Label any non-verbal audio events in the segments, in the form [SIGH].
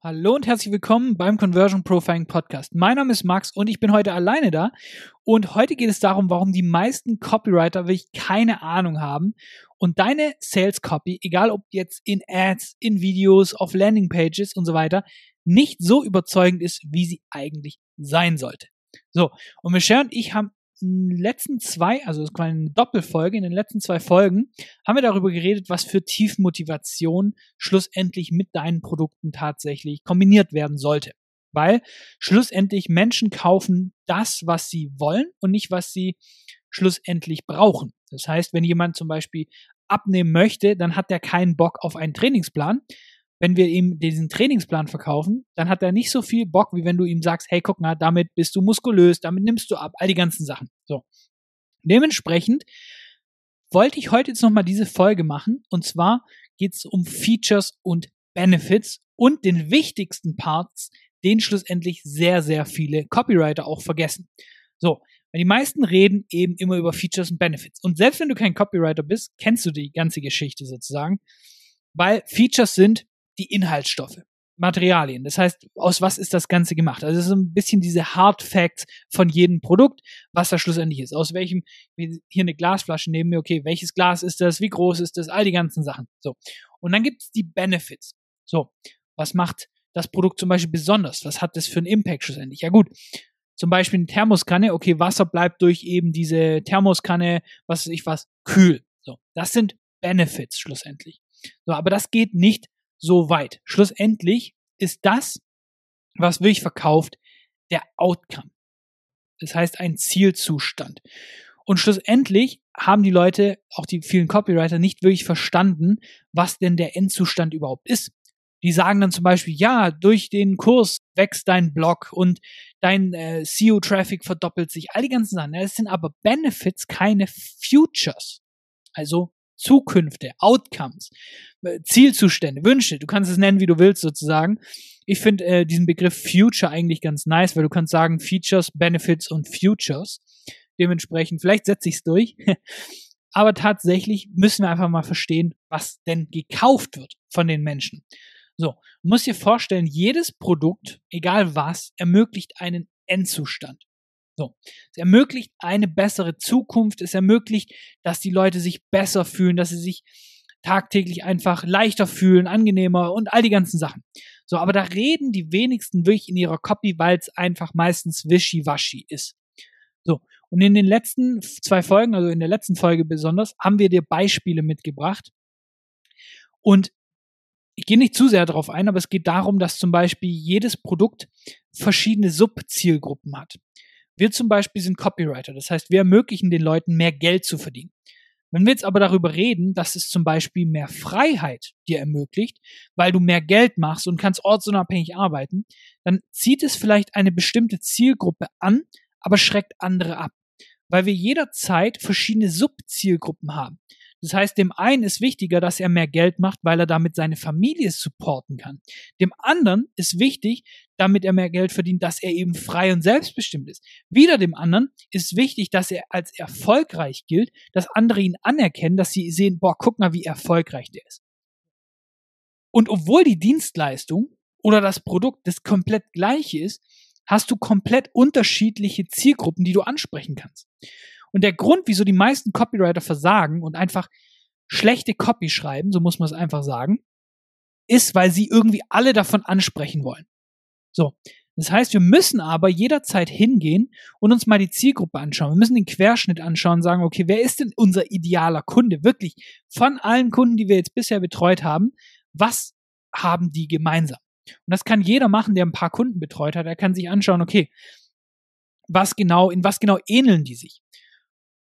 Hallo und herzlich willkommen beim Conversion Profiling Podcast. Mein Name ist Max und ich bin heute alleine da. Und heute geht es darum, warum die meisten Copywriter wirklich keine Ahnung haben und deine Sales Copy, egal ob jetzt in Ads, in Videos, auf Landing Pages und so weiter, nicht so überzeugend ist, wie sie eigentlich sein sollte. So, und Michelle und ich haben letzten zwei, also war eine Doppelfolge, in den letzten zwei Folgen haben wir darüber geredet, was für Tiefmotivation schlussendlich mit deinen Produkten tatsächlich kombiniert werden sollte. Weil schlussendlich Menschen kaufen das, was sie wollen und nicht, was sie schlussendlich brauchen. Das heißt, wenn jemand zum Beispiel abnehmen möchte, dann hat er keinen Bock auf einen Trainingsplan, wenn wir ihm diesen Trainingsplan verkaufen, dann hat er nicht so viel Bock, wie wenn du ihm sagst, hey, guck mal, damit bist du muskulös, damit nimmst du ab, all die ganzen Sachen. So. Dementsprechend wollte ich heute jetzt nochmal diese Folge machen. Und zwar geht es um Features und Benefits und den wichtigsten Parts, den schlussendlich sehr, sehr viele Copywriter auch vergessen. So, weil die meisten reden eben immer über Features und Benefits. Und selbst wenn du kein Copywriter bist, kennst du die ganze Geschichte sozusagen. Weil Features sind die Inhaltsstoffe. Materialien. Das heißt, aus was ist das Ganze gemacht? Also es ist ein bisschen diese Hard Facts von jedem Produkt, was da schlussendlich ist. Aus welchem, hier eine Glasflasche neben mir, okay, welches Glas ist das, wie groß ist das, all die ganzen Sachen. So. Und dann gibt es die Benefits. So, was macht das Produkt zum Beispiel besonders? Was hat das für einen Impact schlussendlich? Ja gut, zum Beispiel eine Thermoskanne, okay, Wasser bleibt durch eben diese Thermoskanne, was weiß ich was, kühl. So, das sind Benefits schlussendlich. So, aber das geht nicht so weit. Schlussendlich ist das, was wirklich verkauft, der Outcome. Das heißt ein Zielzustand. Und schlussendlich haben die Leute, auch die vielen Copywriter, nicht wirklich verstanden, was denn der Endzustand überhaupt ist. Die sagen dann zum Beispiel, ja, durch den Kurs wächst dein Blog und dein äh, SEO-Traffic verdoppelt sich, all die ganzen Sachen. Das sind aber Benefits, keine Futures. Also Zukünfte, Outcomes, äh, Zielzustände, Wünsche. Du kannst es nennen, wie du willst, sozusagen. Ich finde äh, diesen Begriff Future eigentlich ganz nice, weil du kannst sagen Features, Benefits und Futures. Dementsprechend, vielleicht setze ich es durch. [LAUGHS] Aber tatsächlich müssen wir einfach mal verstehen, was denn gekauft wird von den Menschen. So, du musst dir vorstellen, jedes Produkt, egal was, ermöglicht einen Endzustand. So. Es ermöglicht eine bessere Zukunft. Es ermöglicht, dass die Leute sich besser fühlen, dass sie sich tagtäglich einfach leichter fühlen, angenehmer und all die ganzen Sachen. So, aber da reden die wenigsten wirklich in ihrer Copy, weil es einfach meistens wischiwaschi ist. So. Und in den letzten zwei Folgen, also in der letzten Folge besonders, haben wir dir Beispiele mitgebracht. Und ich gehe nicht zu sehr darauf ein, aber es geht darum, dass zum Beispiel jedes Produkt verschiedene Subzielgruppen hat. Wir zum Beispiel sind Copywriter, das heißt, wir ermöglichen den Leuten mehr Geld zu verdienen. Wenn wir jetzt aber darüber reden, dass es zum Beispiel mehr Freiheit dir ermöglicht, weil du mehr Geld machst und kannst ortsunabhängig arbeiten, dann zieht es vielleicht eine bestimmte Zielgruppe an, aber schreckt andere ab, weil wir jederzeit verschiedene Subzielgruppen haben. Das heißt, dem einen ist wichtiger, dass er mehr Geld macht, weil er damit seine Familie supporten kann. Dem anderen ist wichtig, damit er mehr Geld verdient, dass er eben frei und selbstbestimmt ist. Wieder dem anderen ist wichtig, dass er als erfolgreich gilt, dass andere ihn anerkennen, dass sie sehen, boah, guck mal, wie erfolgreich der ist. Und obwohl die Dienstleistung oder das Produkt das komplett gleiche ist, hast du komplett unterschiedliche Zielgruppen, die du ansprechen kannst. Und der Grund, wieso die meisten Copywriter versagen und einfach schlechte Copy schreiben, so muss man es einfach sagen, ist, weil sie irgendwie alle davon ansprechen wollen. So. Das heißt, wir müssen aber jederzeit hingehen und uns mal die Zielgruppe anschauen. Wir müssen den Querschnitt anschauen und sagen, okay, wer ist denn unser idealer Kunde? Wirklich von allen Kunden, die wir jetzt bisher betreut haben, was haben die gemeinsam? Und das kann jeder machen, der ein paar Kunden betreut hat. Er kann sich anschauen, okay, was genau, in was genau ähneln die sich?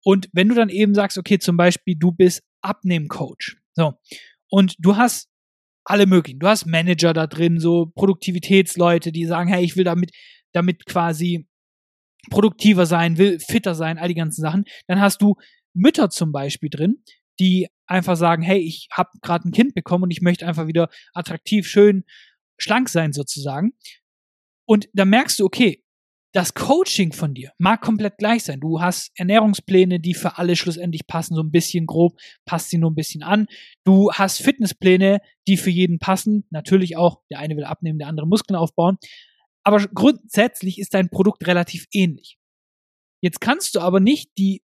Und wenn du dann eben sagst, okay, zum Beispiel, du bist Abnehmcoach, so, und du hast alle möglichen, du hast Manager da drin, so Produktivitätsleute, die sagen, hey, ich will damit, damit quasi produktiver sein, will fitter sein, all die ganzen Sachen, dann hast du Mütter zum Beispiel drin, die einfach sagen, hey, ich habe gerade ein Kind bekommen und ich möchte einfach wieder attraktiv, schön, schlank sein sozusagen. Und da merkst du, okay, das Coaching von dir mag komplett gleich sein. Du hast Ernährungspläne, die für alle schlussendlich passen, so ein bisschen grob, passt sie nur ein bisschen an. Du hast Fitnesspläne, die für jeden passen. Natürlich auch, der eine will abnehmen, der andere Muskeln aufbauen. Aber grundsätzlich ist dein Produkt relativ ähnlich. Jetzt kannst du aber nicht die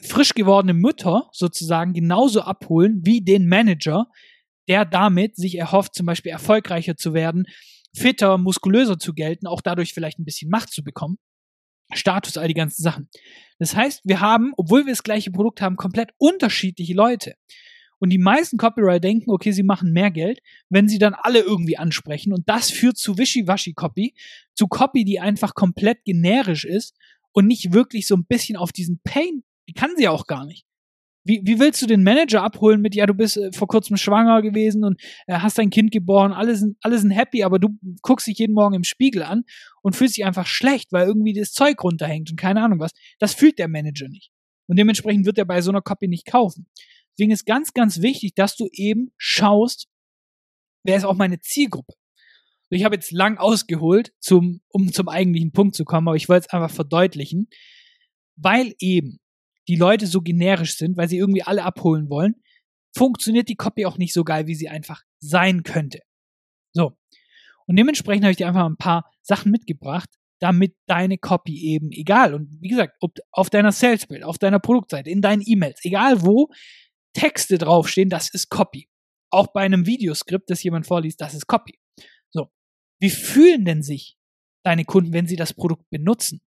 frisch gewordene Mutter sozusagen genauso abholen wie den Manager, der damit sich erhofft, zum Beispiel erfolgreicher zu werden, fitter, muskulöser zu gelten, auch dadurch vielleicht ein bisschen Macht zu bekommen. Status, all die ganzen Sachen. Das heißt, wir haben, obwohl wir das gleiche Produkt haben, komplett unterschiedliche Leute. Und die meisten Copywriter denken, okay, sie machen mehr Geld, wenn sie dann alle irgendwie ansprechen. Und das führt zu Wischiwaschi-Copy, zu Copy, die einfach komplett generisch ist und nicht wirklich so ein bisschen auf diesen Pain, die kann sie auch gar nicht. Wie, wie willst du den Manager abholen mit, ja, du bist äh, vor kurzem schwanger gewesen und äh, hast dein Kind geboren, alle sind, alle sind happy, aber du guckst dich jeden Morgen im Spiegel an und fühlst dich einfach schlecht, weil irgendwie das Zeug runterhängt und keine Ahnung was. Das fühlt der Manager nicht. Und dementsprechend wird er bei so einer Copy nicht kaufen. Deswegen ist ganz, ganz wichtig, dass du eben schaust, wer ist auch meine Zielgruppe. Ich habe jetzt lang ausgeholt, zum, um zum eigentlichen Punkt zu kommen, aber ich wollte es einfach verdeutlichen, weil eben die Leute so generisch sind, weil sie irgendwie alle abholen wollen, funktioniert die Copy auch nicht so geil, wie sie einfach sein könnte. So. Und dementsprechend habe ich dir einfach ein paar Sachen mitgebracht, damit deine Copy eben, egal, und wie gesagt, ob auf deiner Salesbild, auf deiner Produktseite, in deinen E-Mails, egal wo Texte draufstehen, das ist Copy. Auch bei einem Videoskript, das jemand vorliest, das ist Copy. So. Wie fühlen denn sich deine Kunden, wenn sie das Produkt benutzen?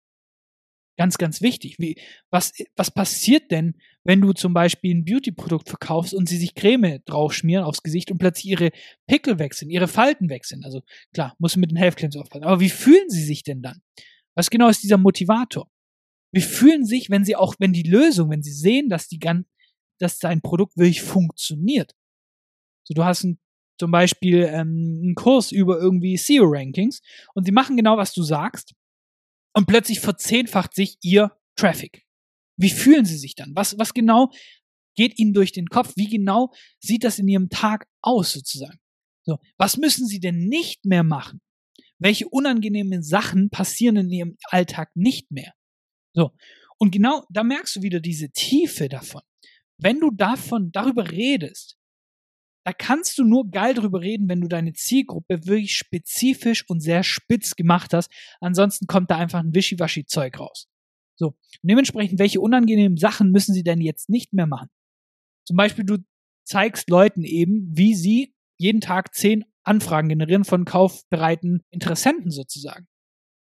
Ganz, ganz wichtig. Wie, was, was passiert denn, wenn du zum Beispiel ein Beauty-Produkt verkaufst und sie sich Creme draufschmieren aufs Gesicht und plötzlich ihre Pickel wechseln, ihre Falten wechseln? Also klar, muss mit den Health Claims aufpassen. Aber wie fühlen sie sich denn dann? Was genau ist dieser Motivator? Wie fühlen sich, wenn sie auch, wenn die Lösung, wenn sie sehen, dass die ganz, dass dein Produkt wirklich funktioniert? So, du hast ein, zum Beispiel ähm, einen Kurs über irgendwie SEO-Rankings und sie machen genau, was du sagst und plötzlich verzehnfacht sich ihr Traffic. Wie fühlen sie sich dann? Was, was genau geht ihnen durch den Kopf? Wie genau sieht das in ihrem Tag aus sozusagen? So, was müssen sie denn nicht mehr machen? Welche unangenehmen Sachen passieren in ihrem Alltag nicht mehr? So. Und genau da merkst du wieder diese Tiefe davon. Wenn du davon, darüber redest, da kannst du nur geil drüber reden, wenn du deine Zielgruppe wirklich spezifisch und sehr spitz gemacht hast. Ansonsten kommt da einfach ein Wischiwaschi-Zeug raus. So. Und dementsprechend, welche unangenehmen Sachen müssen sie denn jetzt nicht mehr machen? Zum Beispiel, du zeigst Leuten eben, wie sie jeden Tag zehn Anfragen generieren von kaufbereiten Interessenten sozusagen.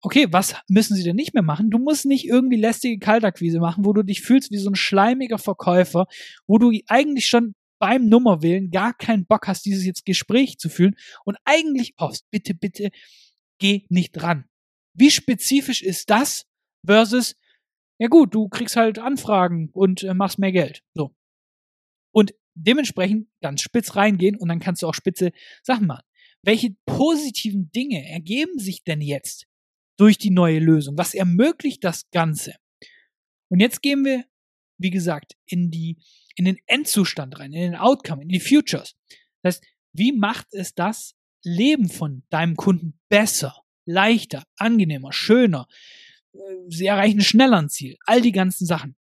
Okay, was müssen sie denn nicht mehr machen? Du musst nicht irgendwie lästige Kaltakquise machen, wo du dich fühlst wie so ein schleimiger Verkäufer, wo du eigentlich schon beim Nummerwählen gar keinen Bock hast, dieses jetzt Gespräch zu führen und eigentlich hoffst, bitte, bitte, geh nicht dran. Wie spezifisch ist das versus, ja gut, du kriegst halt Anfragen und äh, machst mehr Geld. So. Und dementsprechend ganz spitz reingehen und dann kannst du auch spitze Sachen machen. Welche positiven Dinge ergeben sich denn jetzt durch die neue Lösung? Was ermöglicht das Ganze? Und jetzt gehen wir, wie gesagt, in die in den Endzustand rein, in den Outcome, in die Futures. Das heißt, wie macht es das Leben von deinem Kunden besser, leichter, angenehmer, schöner? Äh, sie erreichen schneller ein Ziel. All die ganzen Sachen.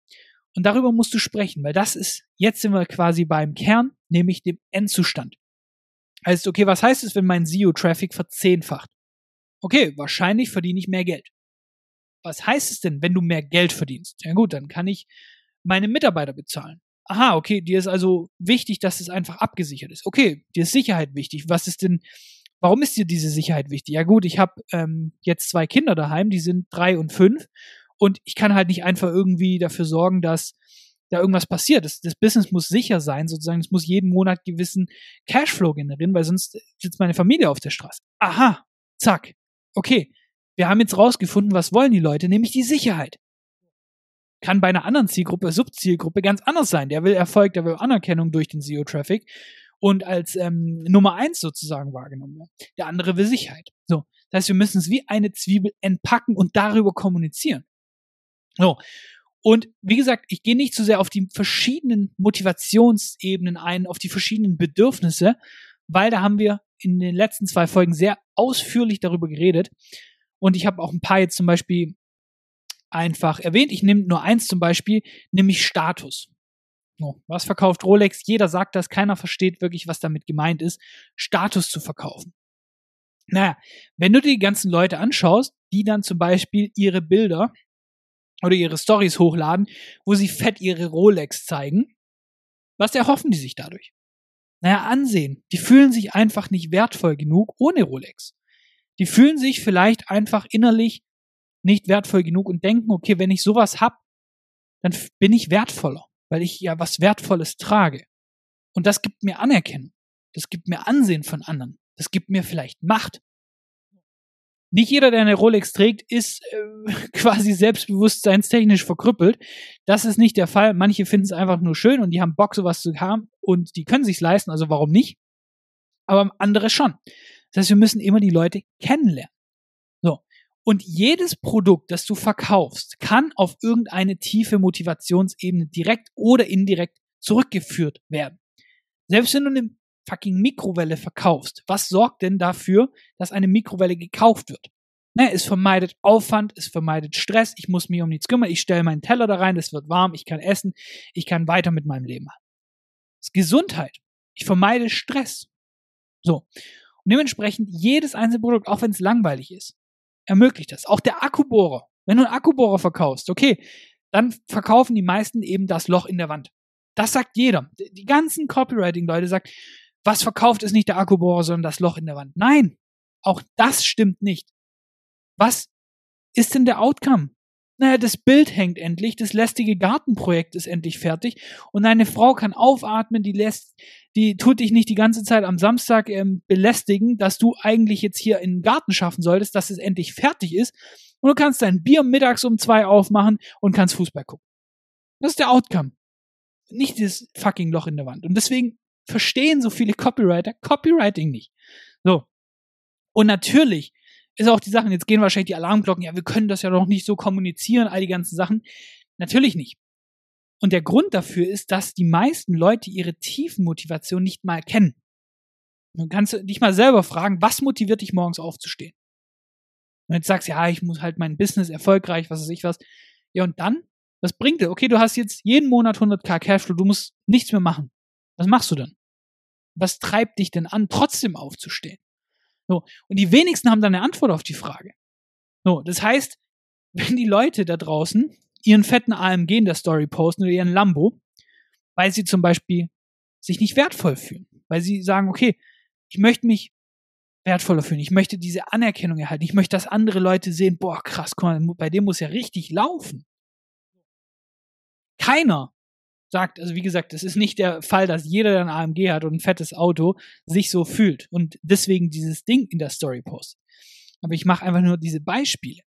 Und darüber musst du sprechen, weil das ist, jetzt sind wir quasi beim Kern, nämlich dem Endzustand. Heißt, okay, was heißt es, wenn mein SEO-Traffic verzehnfacht? Okay, wahrscheinlich verdiene ich mehr Geld. Was heißt es denn, wenn du mehr Geld verdienst? Ja gut, dann kann ich meine Mitarbeiter bezahlen aha, okay, dir ist also wichtig, dass es einfach abgesichert ist. Okay, dir ist Sicherheit wichtig. Was ist denn, warum ist dir diese Sicherheit wichtig? Ja gut, ich habe ähm, jetzt zwei Kinder daheim, die sind drei und fünf und ich kann halt nicht einfach irgendwie dafür sorgen, dass da irgendwas passiert. Das, das Business muss sicher sein, sozusagen. Es muss jeden Monat gewissen Cashflow generieren, weil sonst sitzt meine Familie auf der Straße. Aha, zack. Okay, wir haben jetzt rausgefunden, was wollen die Leute, nämlich die Sicherheit kann bei einer anderen Zielgruppe, Subzielgruppe ganz anders sein. Der will Erfolg, der will Anerkennung durch den SEO-Traffic und als ähm, Nummer eins sozusagen wahrgenommen werden. Der andere will Sicherheit. So. Das heißt, wir müssen es wie eine Zwiebel entpacken und darüber kommunizieren. So. Und wie gesagt, ich gehe nicht zu sehr auf die verschiedenen Motivationsebenen ein, auf die verschiedenen Bedürfnisse, weil da haben wir in den letzten zwei Folgen sehr ausführlich darüber geredet. Und ich habe auch ein paar jetzt zum Beispiel einfach erwähnt. Ich nehme nur eins zum Beispiel, nämlich Status. Oh, was verkauft Rolex? Jeder sagt das, keiner versteht wirklich, was damit gemeint ist, Status zu verkaufen. Naja, wenn du dir die ganzen Leute anschaust, die dann zum Beispiel ihre Bilder oder ihre Stories hochladen, wo sie fett ihre Rolex zeigen, was erhoffen die sich dadurch? Naja, Ansehen. Die fühlen sich einfach nicht wertvoll genug ohne Rolex. Die fühlen sich vielleicht einfach innerlich nicht wertvoll genug und denken, okay, wenn ich sowas hab, dann bin ich wertvoller, weil ich ja was Wertvolles trage. Und das gibt mir Anerkennung. Das gibt mir Ansehen von anderen. Das gibt mir vielleicht Macht. Nicht jeder, der eine Rolex trägt, ist äh, [LAUGHS] quasi selbstbewusstseinstechnisch verkrüppelt. Das ist nicht der Fall. Manche finden es einfach nur schön und die haben Bock, sowas zu haben und die können sich leisten, also warum nicht? Aber andere schon. Das heißt, wir müssen immer die Leute kennenlernen. Und jedes Produkt, das du verkaufst, kann auf irgendeine tiefe Motivationsebene direkt oder indirekt zurückgeführt werden. Selbst wenn du eine fucking Mikrowelle verkaufst, was sorgt denn dafür, dass eine Mikrowelle gekauft wird? Ne, es vermeidet Aufwand, es vermeidet Stress, ich muss mich um nichts kümmern, ich stelle meinen Teller da rein, es wird warm, ich kann essen, ich kann weiter mit meinem Leben machen. Das ist Gesundheit. Ich vermeide Stress. So. Und dementsprechend jedes einzelne Produkt, auch wenn es langweilig ist, ermöglicht das. Auch der Akkubohrer. Wenn du einen Akkubohrer verkaufst, okay, dann verkaufen die meisten eben das Loch in der Wand. Das sagt jeder. Die ganzen Copywriting-Leute sagen, was verkauft ist nicht der Akkubohrer, sondern das Loch in der Wand. Nein, auch das stimmt nicht. Was ist denn der Outcome? Naja, das Bild hängt endlich, das lästige Gartenprojekt ist endlich fertig und deine Frau kann aufatmen, die lässt, die tut dich nicht die ganze Zeit am Samstag ähm, belästigen, dass du eigentlich jetzt hier in den Garten schaffen solltest, dass es endlich fertig ist und du kannst dein Bier mittags um zwei aufmachen und kannst Fußball gucken. Das ist der Outcome. Nicht dieses fucking Loch in der Wand. Und deswegen verstehen so viele Copywriter Copywriting nicht. So. Und natürlich ist auch die Sachen, jetzt gehen wahrscheinlich die Alarmglocken, ja, wir können das ja noch nicht so kommunizieren, all die ganzen Sachen. Natürlich nicht. Und der Grund dafür ist, dass die meisten Leute ihre tiefen Motivation nicht mal kennen. Du kannst dich mal selber fragen, was motiviert dich morgens aufzustehen? Und jetzt sagst du, ja, ich muss halt mein Business erfolgreich, was weiß ich was. Ja, und dann? Was bringt dir? Okay, du hast jetzt jeden Monat 100k Cashflow, du musst nichts mehr machen. Was machst du dann? Was treibt dich denn an, trotzdem aufzustehen? So. Und die wenigsten haben dann eine Antwort auf die Frage. So. Das heißt, [LAUGHS] wenn die Leute da draußen ihren fetten AMG in der Story posten oder ihren Lambo, weil sie zum Beispiel sich nicht wertvoll fühlen, weil sie sagen, okay, ich möchte mich wertvoller fühlen, ich möchte diese Anerkennung erhalten, ich möchte, dass andere Leute sehen, boah, krass, guck mal, bei dem muss ja richtig laufen. Keiner sagt, also wie gesagt, es ist nicht der Fall, dass jeder, der ein AMG hat und ein fettes Auto, sich so fühlt und deswegen dieses Ding in der Story postet. Aber ich mache einfach nur diese Beispiele.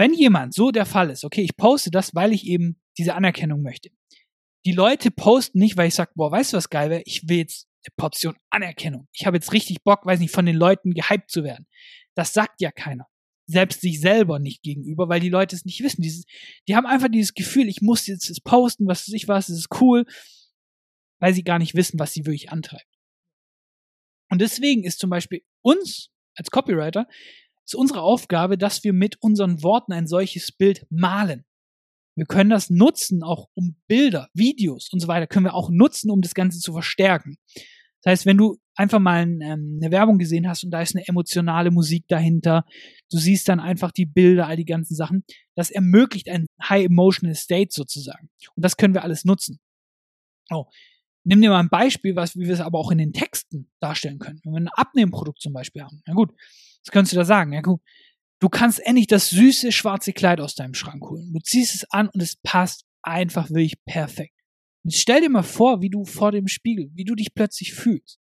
Wenn jemand so der Fall ist, okay, ich poste das, weil ich eben diese Anerkennung möchte. Die Leute posten nicht, weil ich sage, boah, weißt du, was geil wäre? Ich will jetzt eine Portion Anerkennung. Ich habe jetzt richtig Bock, weiß nicht, von den Leuten gehypt zu werden. Das sagt ja keiner selbst sich selber nicht gegenüber, weil die Leute es nicht wissen. Dieses, die haben einfach dieses Gefühl, ich muss jetzt es posten, was weiß ich was, es ist cool, weil sie gar nicht wissen, was sie wirklich antreibt. Und deswegen ist zum Beispiel uns als Copywriter ist unsere Aufgabe, dass wir mit unseren Worten ein solches Bild malen. Wir können das nutzen, auch um Bilder, Videos und so weiter, können wir auch nutzen, um das Ganze zu verstärken. Das heißt, wenn du einfach mal ähm, eine Werbung gesehen hast und da ist eine emotionale Musik dahinter, du siehst dann einfach die Bilder, all die ganzen Sachen, das ermöglicht ein High Emotional State sozusagen. Und das können wir alles nutzen. Oh, nimm dir mal ein Beispiel, was, wie wir es aber auch in den Texten darstellen können. Wenn wir ein Abnehmprodukt zum Beispiel haben. Na gut, was könntest du da sagen? Ja gut, du kannst endlich das süße schwarze Kleid aus deinem Schrank holen. Du ziehst es an und es passt einfach wirklich perfekt. Und stell dir mal vor, wie du vor dem Spiegel, wie du dich plötzlich fühlst.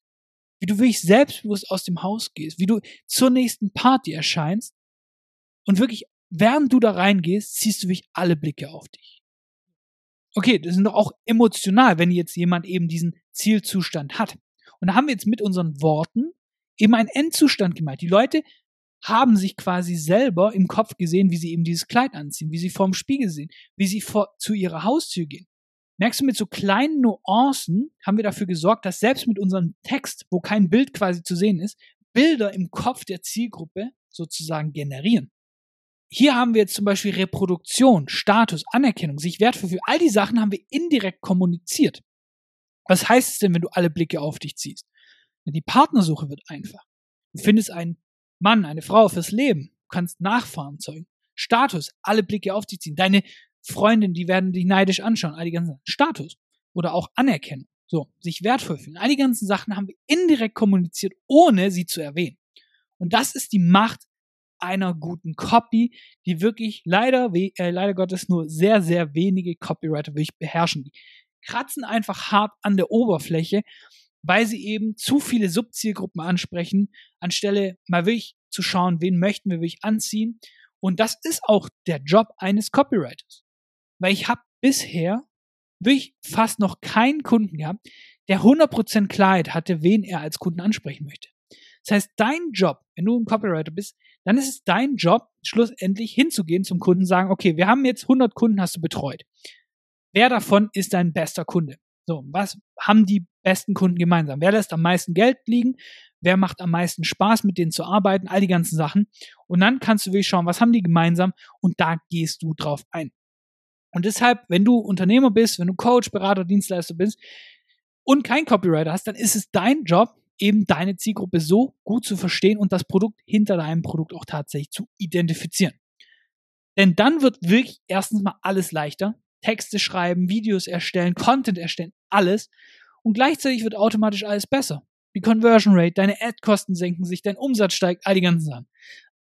Wie du wirklich selbstbewusst aus dem Haus gehst, wie du zur nächsten Party erscheinst und wirklich, während du da reingehst, ziehst du wirklich alle Blicke auf dich. Okay, das ist doch auch emotional, wenn jetzt jemand eben diesen Zielzustand hat. Und da haben wir jetzt mit unseren Worten eben einen Endzustand gemalt. Die Leute haben sich quasi selber im Kopf gesehen, wie sie eben dieses Kleid anziehen, wie sie vorm Spiegel sehen, wie sie vor, zu ihrer Haustür gehen. Merkst du, mit so kleinen Nuancen haben wir dafür gesorgt, dass selbst mit unserem Text, wo kein Bild quasi zu sehen ist, Bilder im Kopf der Zielgruppe sozusagen generieren. hier haben wir jetzt zum Beispiel Reproduktion, Status, Anerkennung, sich wertvoll für all die Sachen haben wir indirekt kommuniziert. Was heißt es denn, wenn du alle Blicke auf dich ziehst? Die Partnersuche wird einfach. Du findest einen Mann, eine Frau fürs Leben. Du kannst Nachfahren zeugen. Status, alle Blicke auf dich ziehen. Deine Freundin, die werden dich neidisch anschauen. All die ganzen Status. Oder auch Anerkennung. So, sich wertvoll fühlen. All die ganzen Sachen haben wir indirekt kommuniziert, ohne sie zu erwähnen. Und das ist die Macht einer guten Copy, die wirklich leider, äh, leider Gottes nur sehr, sehr wenige Copywriter wirklich beherrschen. Die kratzen einfach hart an der Oberfläche, weil sie eben zu viele Subzielgruppen ansprechen, anstelle mal wirklich zu schauen, wen möchten wir wirklich anziehen. Und das ist auch der Job eines Copywriters. Weil ich habe bisher wirklich fast noch keinen Kunden gehabt, der 100% Klarheit hatte, wen er als Kunden ansprechen möchte. Das heißt, dein Job, wenn du ein Copywriter bist, dann ist es dein Job, schlussendlich hinzugehen zum Kunden und sagen, okay, wir haben jetzt 100 Kunden, hast du betreut. Wer davon ist dein bester Kunde? So, was haben die besten Kunden gemeinsam? Wer lässt am meisten Geld liegen? Wer macht am meisten Spaß, mit denen zu arbeiten? All die ganzen Sachen. Und dann kannst du wirklich schauen, was haben die gemeinsam? Und da gehst du drauf ein. Und deshalb, wenn du Unternehmer bist, wenn du Coach, Berater, Dienstleister bist und kein Copywriter hast, dann ist es dein Job, eben deine Zielgruppe so gut zu verstehen und das Produkt hinter deinem Produkt auch tatsächlich zu identifizieren. Denn dann wird wirklich erstens mal alles leichter. Texte schreiben, Videos erstellen, Content erstellen, alles. Und gleichzeitig wird automatisch alles besser. Die Conversion Rate, deine Ad-Kosten senken sich, dein Umsatz steigt, all die ganzen Sachen.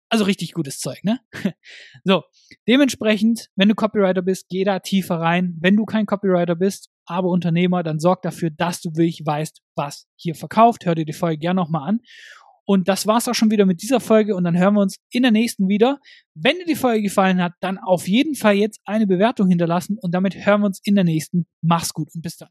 Also richtig gutes Zeug, ne? [LAUGHS] so, dementsprechend, wenn du Copywriter bist, geh da tiefer rein. Wenn du kein Copywriter bist, aber Unternehmer, dann sorg dafür, dass du wirklich weißt, was hier verkauft. Hör dir die Folge gerne nochmal an. Und das war's auch schon wieder mit dieser Folge und dann hören wir uns in der nächsten wieder. Wenn dir die Folge gefallen hat, dann auf jeden Fall jetzt eine Bewertung hinterlassen und damit hören wir uns in der nächsten. Mach's gut und bis dann.